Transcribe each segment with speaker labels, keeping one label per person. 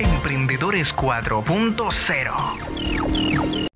Speaker 1: Emprendedores 4.0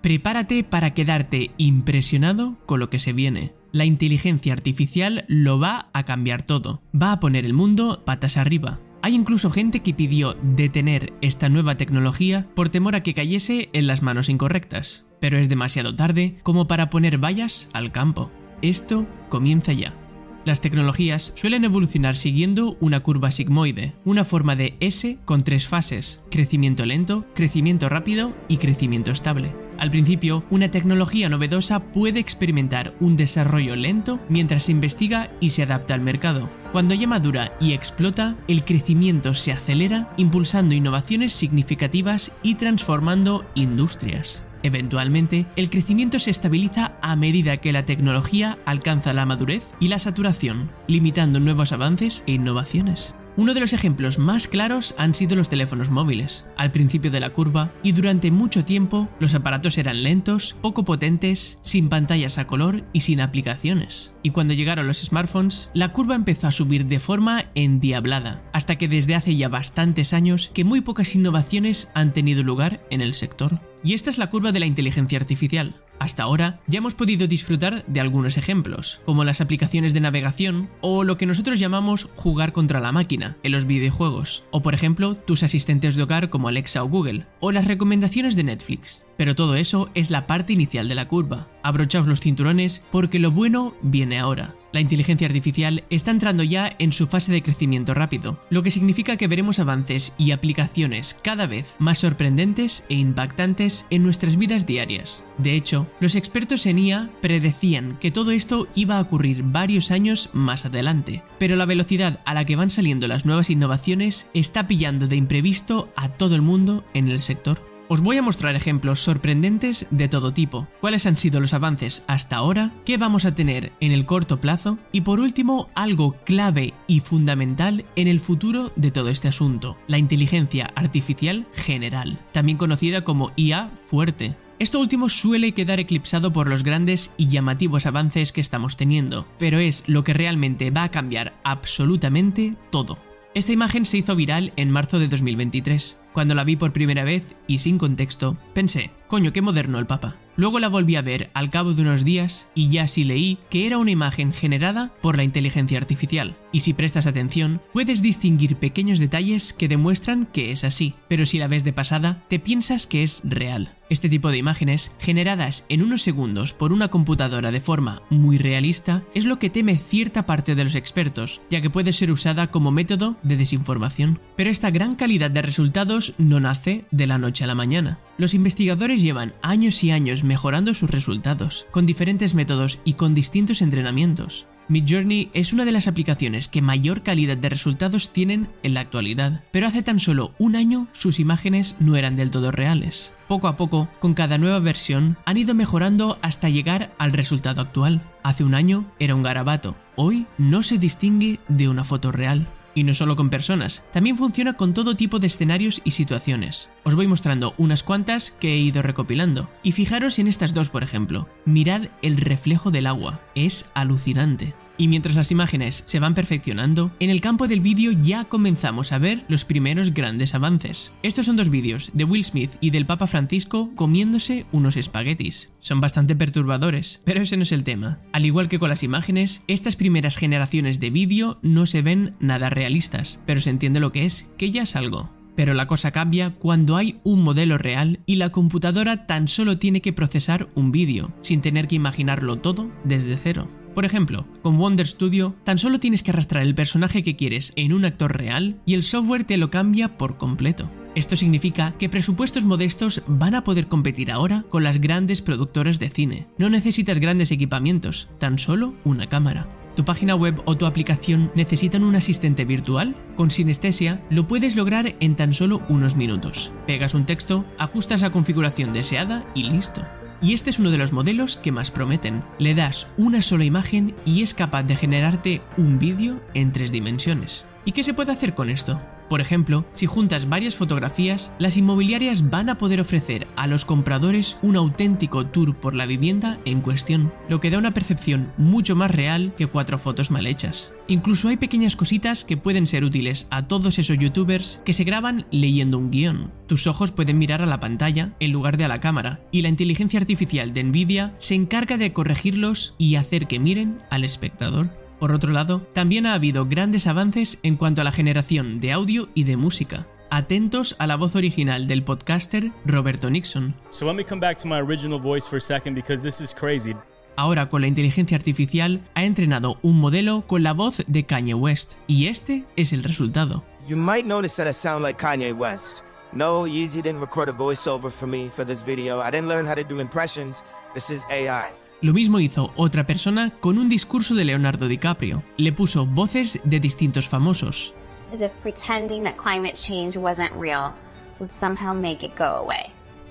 Speaker 2: Prepárate para quedarte impresionado con lo que se viene. La inteligencia artificial lo va a cambiar todo. Va a poner el mundo patas arriba. Hay incluso gente que pidió detener esta nueva tecnología por temor a que cayese en las manos incorrectas. Pero es demasiado tarde como para poner vallas al campo. Esto comienza ya. Las tecnologías suelen evolucionar siguiendo una curva sigmoide, una forma de S con tres fases, crecimiento lento, crecimiento rápido y crecimiento estable. Al principio, una tecnología novedosa puede experimentar un desarrollo lento mientras se investiga y se adapta al mercado. Cuando ya madura y explota, el crecimiento se acelera, impulsando innovaciones significativas y transformando industrias. Eventualmente, el crecimiento se estabiliza a medida que la tecnología alcanza la madurez y la saturación, limitando nuevos avances e innovaciones. Uno de los ejemplos más claros han sido los teléfonos móviles. Al principio de la curva y durante mucho tiempo los aparatos eran lentos, poco potentes, sin pantallas a color y sin aplicaciones. Y cuando llegaron los smartphones, la curva empezó a subir de forma endiablada, hasta que desde hace ya bastantes años que muy pocas innovaciones han tenido lugar en el sector. Y esta es la curva de la inteligencia artificial. Hasta ahora ya hemos podido disfrutar de algunos ejemplos, como las aplicaciones de navegación o lo que nosotros llamamos jugar contra la máquina en los videojuegos, o por ejemplo tus asistentes de hogar como Alexa o Google, o las recomendaciones de Netflix. Pero todo eso es la parte inicial de la curva. Abrochaos los cinturones porque lo bueno viene ahora. La inteligencia artificial está entrando ya en su fase de crecimiento rápido, lo que significa que veremos avances y aplicaciones cada vez más sorprendentes e impactantes en nuestras vidas diarias. De hecho, los expertos en IA predecían que todo esto iba a ocurrir varios años más adelante, pero la velocidad a la que van saliendo las nuevas innovaciones está pillando de imprevisto a todo el mundo en el sector. Os voy a mostrar ejemplos sorprendentes de todo tipo, cuáles han sido los avances hasta ahora, qué vamos a tener en el corto plazo y por último algo clave y fundamental en el futuro de todo este asunto, la inteligencia artificial general, también conocida como IA fuerte. Esto último suele quedar eclipsado por los grandes y llamativos avances que estamos teniendo, pero es lo que realmente va a cambiar absolutamente todo. Esta imagen se hizo viral en marzo de 2023. Cuando la vi por primera vez y sin contexto, pensé, coño, qué moderno el Papa. Luego la volví a ver al cabo de unos días y ya sí leí que era una imagen generada por la inteligencia artificial. Y si prestas atención, puedes distinguir pequeños detalles que demuestran que es así, pero si la ves de pasada, te piensas que es real. Este tipo de imágenes, generadas en unos segundos por una computadora de forma muy realista, es lo que teme cierta parte de los expertos, ya que puede ser usada como método de desinformación. Pero esta gran calidad de resultados no nace de la noche a la mañana. Los investigadores llevan años y años mejorando sus resultados, con diferentes métodos y con distintos entrenamientos. Midjourney es una de las aplicaciones que mayor calidad de resultados tienen en la actualidad, pero hace tan solo un año sus imágenes no eran del todo reales. Poco a poco, con cada nueva versión, han ido mejorando hasta llegar al resultado actual. Hace un año era un garabato, hoy no se distingue de una foto real. Y no solo con personas, también funciona con todo tipo de escenarios y situaciones. Os voy mostrando unas cuantas que he ido recopilando. Y fijaros en estas dos, por ejemplo. Mirad el reflejo del agua. Es alucinante. Y mientras las imágenes se van perfeccionando, en el campo del vídeo ya comenzamos a ver los primeros grandes avances. Estos son dos vídeos de Will Smith y del Papa Francisco comiéndose unos espaguetis. Son bastante perturbadores, pero ese no es el tema. Al igual que con las imágenes, estas primeras generaciones de vídeo no se ven nada realistas, pero se entiende lo que es, que ya es algo. Pero la cosa cambia cuando hay un modelo real y la computadora tan solo tiene que procesar un vídeo, sin tener que imaginarlo todo desde cero. Por ejemplo, con Wonder Studio tan solo tienes que arrastrar el personaje que quieres en un actor real y el software te lo cambia por completo. Esto significa que presupuestos modestos van a poder competir ahora con las grandes productoras de cine. No necesitas grandes equipamientos, tan solo una cámara. ¿Tu página web o tu aplicación necesitan un asistente virtual? Con Sinestesia lo puedes lograr en tan solo unos minutos. Pegas un texto, ajustas la configuración deseada y listo. Y este es uno de los modelos que más prometen. Le das una sola imagen y es capaz de generarte un vídeo en tres dimensiones. ¿Y qué se puede hacer con esto? Por ejemplo, si juntas varias fotografías, las inmobiliarias van a poder ofrecer a los compradores un auténtico tour por la vivienda en cuestión, lo que da una percepción mucho más real que cuatro fotos mal hechas. Incluso hay pequeñas cositas que pueden ser útiles a todos esos youtubers que se graban leyendo un guion. Tus ojos pueden mirar a la pantalla en lugar de a la cámara, y la inteligencia artificial de Nvidia se encarga de corregirlos y hacer que miren al espectador. Por otro lado, también ha habido grandes avances en cuanto a la generación de audio y de música. Atentos a la voz original del podcaster Roberto Nixon.
Speaker 1: So let me come back to my original voice for a second because this is crazy.
Speaker 2: Ahora con la inteligencia artificial ha entrenado un modelo con la voz de Kanye West y este es el resultado.
Speaker 3: You might notice that I sound like Kanye West. No, Yeezy didn't record a voiceover for me for this video. I didn't learn how to do impressions. This is AI.
Speaker 2: Lo mismo hizo otra persona con un discurso de Leonardo DiCaprio. Le puso voces de distintos famosos.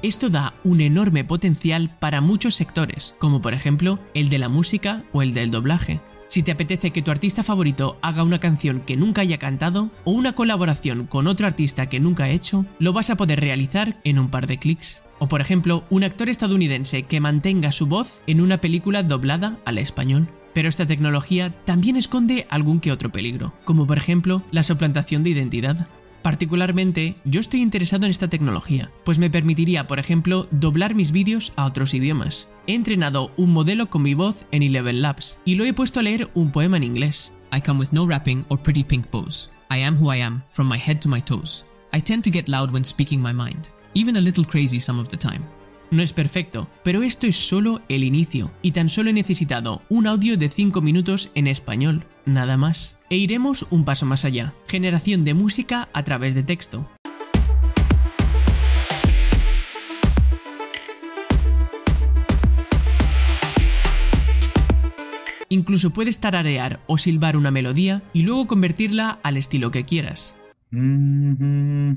Speaker 2: Esto da un enorme potencial para muchos sectores, como por ejemplo el de la música o el del doblaje. Si te apetece que tu artista favorito haga una canción que nunca haya cantado o una colaboración con otro artista que nunca ha hecho, lo vas a poder realizar en un par de clics. O por ejemplo, un actor estadounidense que mantenga su voz en una película doblada al español. Pero esta tecnología también esconde algún que otro peligro, como por ejemplo la suplantación de identidad. Particularmente, yo estoy interesado en esta tecnología, pues me permitiría, por ejemplo, doblar mis vídeos a otros idiomas. He entrenado un modelo con mi voz en Eleven Labs y lo he puesto a leer un poema en inglés.
Speaker 4: I come with no rapping or pretty pink pose. I am who I am, from my head to my toes. I tend to get loud when speaking my mind, even a little crazy some of the time.
Speaker 2: No es perfecto, pero esto es solo el inicio, y tan solo he necesitado un audio de 5 minutos en español, nada más. E iremos un paso más allá, generación de música a través de texto. Incluso puedes tararear o silbar una melodía y luego convertirla al estilo que quieras. Mm-hmm.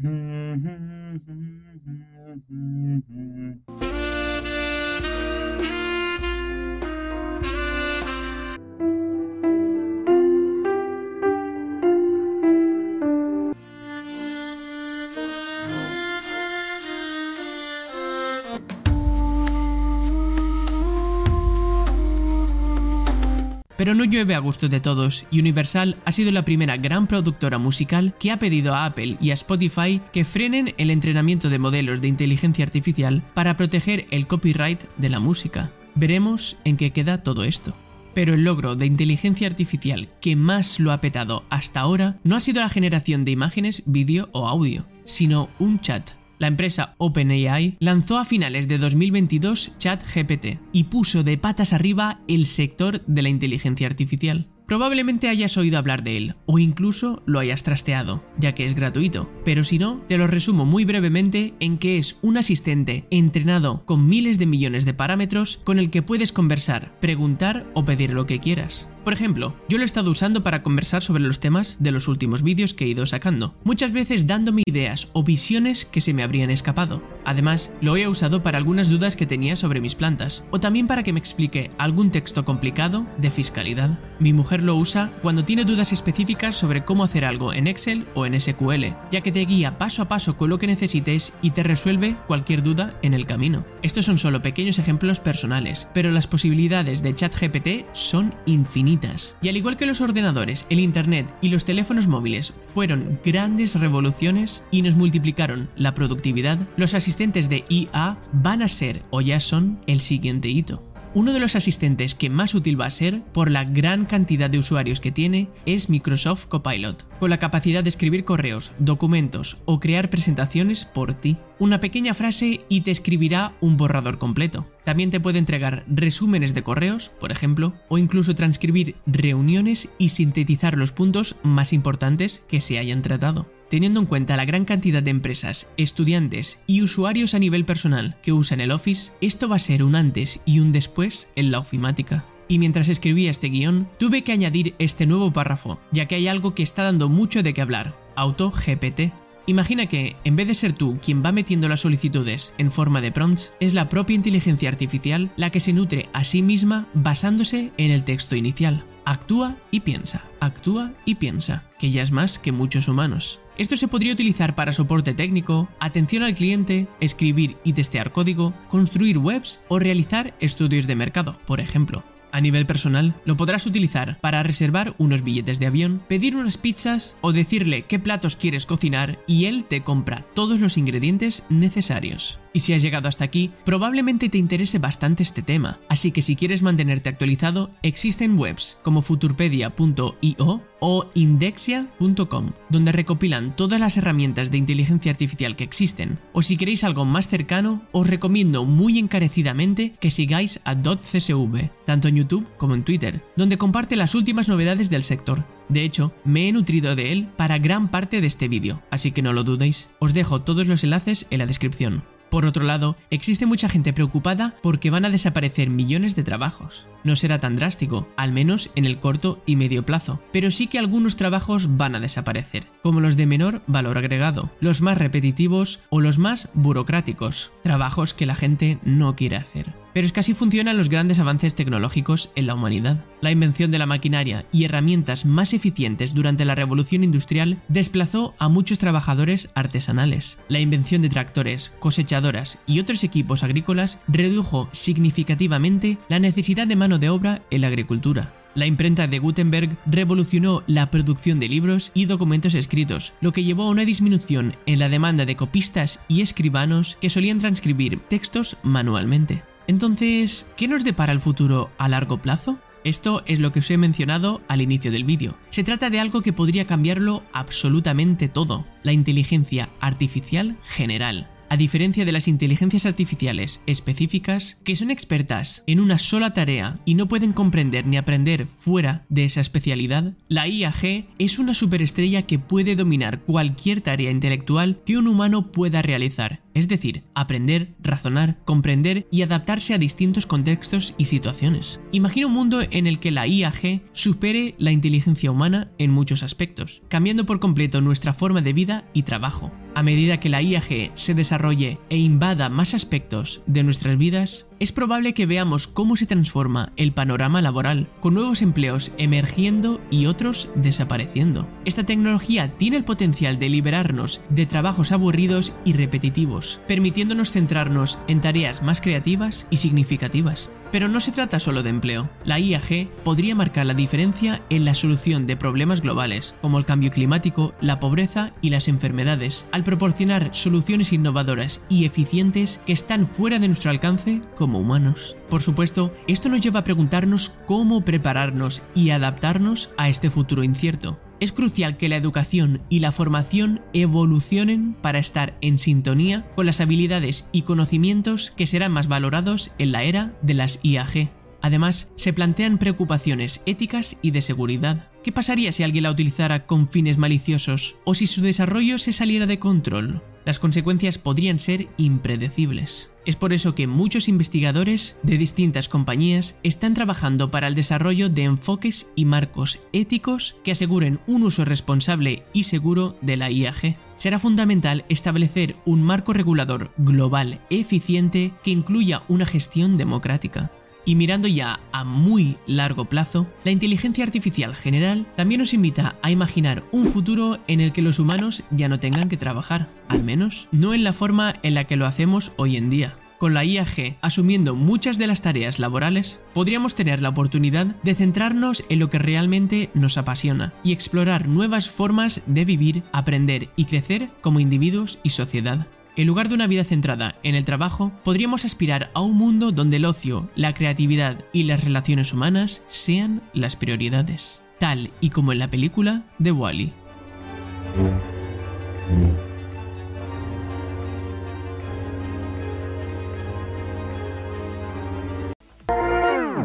Speaker 2: Pero no llueve a gusto de todos, y Universal ha sido la primera gran productora musical que ha pedido a Apple y a Spotify que frenen el entrenamiento de modelos de inteligencia artificial para proteger el copyright de la música. Veremos en qué queda todo esto. Pero el logro de inteligencia artificial que más lo ha petado hasta ahora no ha sido la generación de imágenes, vídeo o audio, sino un chat la empresa OpenAI lanzó a finales de 2022 ChatGPT y puso de patas arriba el sector de la inteligencia artificial. Probablemente hayas oído hablar de él, o incluso lo hayas trasteado, ya que es gratuito, pero si no, te lo resumo muy brevemente en que es un asistente entrenado con miles de millones de parámetros con el que puedes conversar, preguntar o pedir lo que quieras. Por ejemplo, yo lo he estado usando para conversar sobre los temas de los últimos vídeos que he ido sacando, muchas veces dándome ideas o visiones que se me habrían escapado. Además, lo he usado para algunas dudas que tenía sobre mis plantas, o también para que me explique algún texto complicado de fiscalidad. Mi mujer lo usa cuando tiene dudas específicas sobre cómo hacer algo en Excel o en SQL, ya que te guía paso a paso con lo que necesites y te resuelve cualquier duda en el camino. Estos son solo pequeños ejemplos personales, pero las posibilidades de ChatGPT son infinitas y al igual que los ordenadores, el Internet y los teléfonos móviles fueron grandes revoluciones y nos multiplicaron la productividad, los de IA van a ser o ya son el siguiente hito. Uno de los asistentes que más útil va a ser, por la gran cantidad de usuarios que tiene, es Microsoft Copilot, con la capacidad de escribir correos, documentos o crear presentaciones por ti. Una pequeña frase y te escribirá un borrador completo. También te puede entregar resúmenes de correos, por ejemplo, o incluso transcribir reuniones y sintetizar los puntos más importantes que se hayan tratado. Teniendo en cuenta la gran cantidad de empresas, estudiantes y usuarios a nivel personal que usan el Office, esto va a ser un antes y un después en la ofimática. Y mientras escribía este guion, tuve que añadir este nuevo párrafo, ya que hay algo que está dando mucho de qué hablar, AutoGPT. Imagina que, en vez de ser tú quien va metiendo las solicitudes en forma de prompts, es la propia inteligencia artificial la que se nutre a sí misma basándose en el texto inicial. Actúa y piensa, actúa y piensa, que ya es más que muchos humanos. Esto se podría utilizar para soporte técnico, atención al cliente, escribir y testear código, construir webs o realizar estudios de mercado, por ejemplo. A nivel personal, lo podrás utilizar para reservar unos billetes de avión, pedir unas pizzas o decirle qué platos quieres cocinar y él te compra todos los ingredientes necesarios. Y si has llegado hasta aquí, probablemente te interese bastante este tema, así que si quieres mantenerte actualizado, existen webs como futurpedia.io o indexia.com, donde recopilan todas las herramientas de inteligencia artificial que existen. O si queréis algo más cercano, os recomiendo muy encarecidamente que sigáis a .csv, tanto en YouTube como en Twitter, donde comparte las últimas novedades del sector. De hecho, me he nutrido de él para gran parte de este vídeo, así que no lo dudéis. Os dejo todos los enlaces en la descripción. Por otro lado, existe mucha gente preocupada porque van a desaparecer millones de trabajos. No será tan drástico, al menos en el corto y medio plazo, pero sí que algunos trabajos van a desaparecer, como los de menor valor agregado, los más repetitivos o los más burocráticos, trabajos que la gente no quiere hacer. Pero es que así funcionan los grandes avances tecnológicos en la humanidad. La invención de la maquinaria y herramientas más eficientes durante la revolución industrial desplazó a muchos trabajadores artesanales. La invención de tractores, cosechadoras y otros equipos agrícolas redujo significativamente la necesidad de mano de obra en la agricultura. La imprenta de Gutenberg revolucionó la producción de libros y documentos escritos, lo que llevó a una disminución en la demanda de copistas y escribanos que solían transcribir textos manualmente. Entonces, ¿qué nos depara el futuro a largo plazo? Esto es lo que os he mencionado al inicio del vídeo. Se trata de algo que podría cambiarlo absolutamente todo, la inteligencia artificial general. A diferencia de las inteligencias artificiales específicas, que son expertas en una sola tarea y no pueden comprender ni aprender fuera de esa especialidad, la IAG es una superestrella que puede dominar cualquier tarea intelectual que un humano pueda realizar, es decir, aprender, razonar, comprender y adaptarse a distintos contextos y situaciones. Imagina un mundo en el que la IAG supere la inteligencia humana en muchos aspectos, cambiando por completo nuestra forma de vida y trabajo. A medida que la IAG se desarrolle e invada más aspectos de nuestras vidas, es probable que veamos cómo se transforma el panorama laboral, con nuevos empleos emergiendo y otros desapareciendo. Esta tecnología tiene el potencial de liberarnos de trabajos aburridos y repetitivos, permitiéndonos centrarnos en tareas más creativas y significativas. Pero no se trata solo de empleo. La IAG podría marcar la diferencia en la solución de problemas globales, como el cambio climático, la pobreza y las enfermedades, al proporcionar soluciones innovadoras y eficientes que están fuera de nuestro alcance como humanos. Por supuesto, esto nos lleva a preguntarnos cómo prepararnos y adaptarnos a este futuro incierto. Es crucial que la educación y la formación evolucionen para estar en sintonía con las habilidades y conocimientos que serán más valorados en la era de las IAG. Además, se plantean preocupaciones éticas y de seguridad. ¿Qué pasaría si alguien la utilizara con fines maliciosos o si su desarrollo se saliera de control? Las consecuencias podrían ser impredecibles. Es por eso que muchos investigadores de distintas compañías están trabajando para el desarrollo de enfoques y marcos éticos que aseguren un uso responsable y seguro de la IAG. Será fundamental establecer un marco regulador global eficiente que incluya una gestión democrática. Y mirando ya a muy largo plazo, la inteligencia artificial general también nos invita a imaginar un futuro en el que los humanos ya no tengan que trabajar, al menos no en la forma en la que lo hacemos hoy en día. Con la IAG asumiendo muchas de las tareas laborales, podríamos tener la oportunidad de centrarnos en lo que realmente nos apasiona y explorar nuevas formas de vivir, aprender y crecer como individuos y sociedad. En lugar de una vida centrada en el trabajo, podríamos aspirar a un mundo donde el ocio, la creatividad y las relaciones humanas sean las prioridades, tal y como en la película de Wally.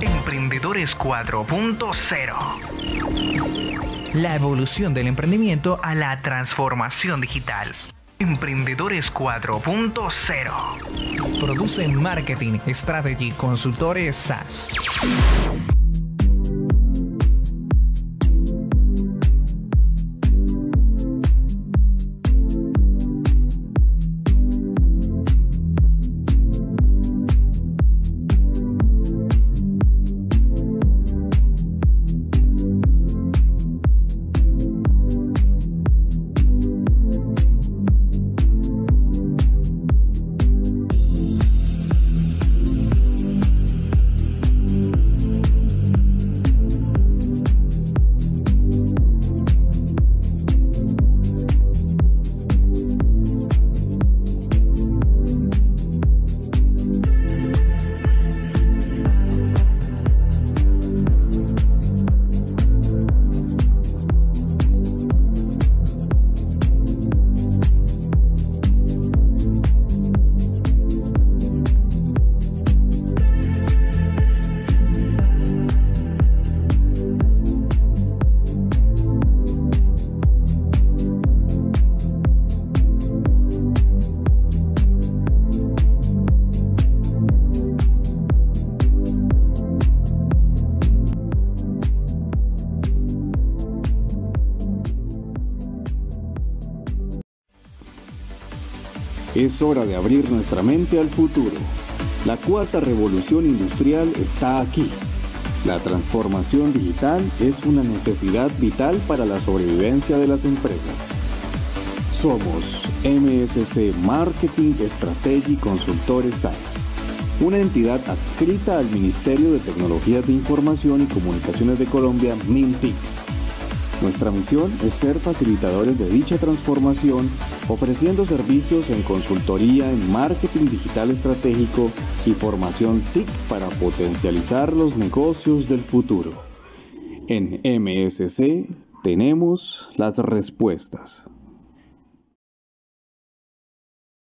Speaker 5: Emprendedores 4.0 La evolución del emprendimiento a la transformación digital. Emprendedores 4.0. Produce Marketing Strategy Consultores SaaS.
Speaker 6: Es hora de abrir nuestra mente al futuro. La cuarta revolución industrial está aquí. La transformación digital es una necesidad vital para la sobrevivencia de las empresas. Somos MSC Marketing Strategy Consultores SAS, una entidad adscrita al Ministerio de Tecnologías de Información y Comunicaciones de Colombia, MINTIC. Nuestra misión es ser facilitadores de dicha transformación, ofreciendo servicios en consultoría en marketing digital estratégico y formación TIC para potencializar los negocios del futuro. En MSC tenemos las respuestas.